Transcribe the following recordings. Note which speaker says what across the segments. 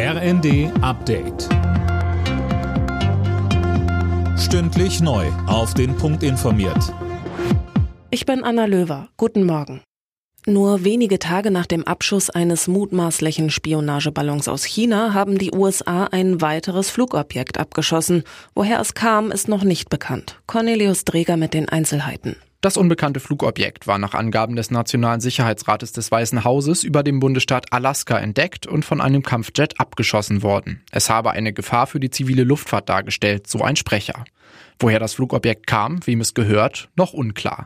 Speaker 1: RND Update. Stündlich neu. Auf den Punkt informiert.
Speaker 2: Ich bin Anna Löwer. Guten Morgen. Nur wenige Tage nach dem Abschuss eines mutmaßlichen Spionageballons aus China haben die USA ein weiteres Flugobjekt abgeschossen. Woher es kam, ist noch nicht bekannt. Cornelius Dreger mit den Einzelheiten.
Speaker 3: Das unbekannte Flugobjekt war nach Angaben des Nationalen Sicherheitsrates des Weißen Hauses über dem Bundesstaat Alaska entdeckt und von einem Kampfjet abgeschossen worden. Es habe eine Gefahr für die zivile Luftfahrt dargestellt, so ein Sprecher. Woher das Flugobjekt kam, wem es gehört, noch unklar.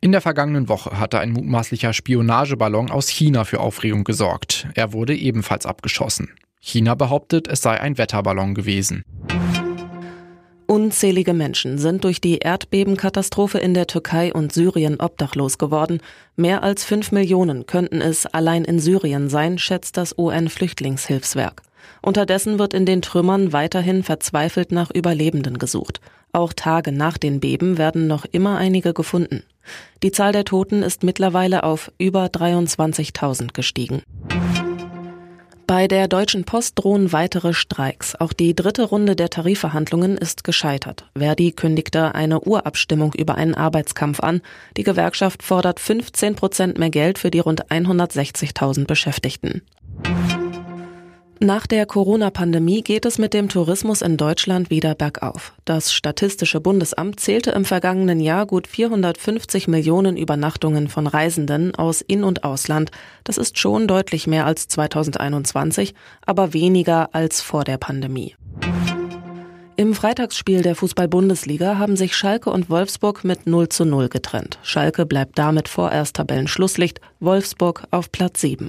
Speaker 3: In der vergangenen Woche hatte ein mutmaßlicher Spionageballon aus China für Aufregung gesorgt. Er wurde ebenfalls abgeschossen. China behauptet, es sei ein Wetterballon gewesen.
Speaker 2: Unzählige Menschen sind durch die Erdbebenkatastrophe in der Türkei und Syrien obdachlos geworden. Mehr als fünf Millionen könnten es allein in Syrien sein, schätzt das UN-Flüchtlingshilfswerk. Unterdessen wird in den Trümmern weiterhin verzweifelt nach Überlebenden gesucht. Auch Tage nach den Beben werden noch immer einige gefunden. Die Zahl der Toten ist mittlerweile auf über 23.000 gestiegen. Bei der Deutschen Post drohen weitere Streiks. Auch die dritte Runde der Tarifverhandlungen ist gescheitert. Verdi kündigte eine Urabstimmung über einen Arbeitskampf an. Die Gewerkschaft fordert 15 Prozent mehr Geld für die rund 160.000 Beschäftigten. Nach der Corona-Pandemie geht es mit dem Tourismus in Deutschland wieder bergauf. Das Statistische Bundesamt zählte im vergangenen Jahr gut 450 Millionen Übernachtungen von Reisenden aus In- und Ausland. Das ist schon deutlich mehr als 2021, aber weniger als vor der Pandemie. Im Freitagsspiel der Fußball-Bundesliga haben sich Schalke und Wolfsburg mit 0 zu 0 getrennt. Schalke bleibt damit vorerst Tabellenschlusslicht, Wolfsburg auf Platz 7.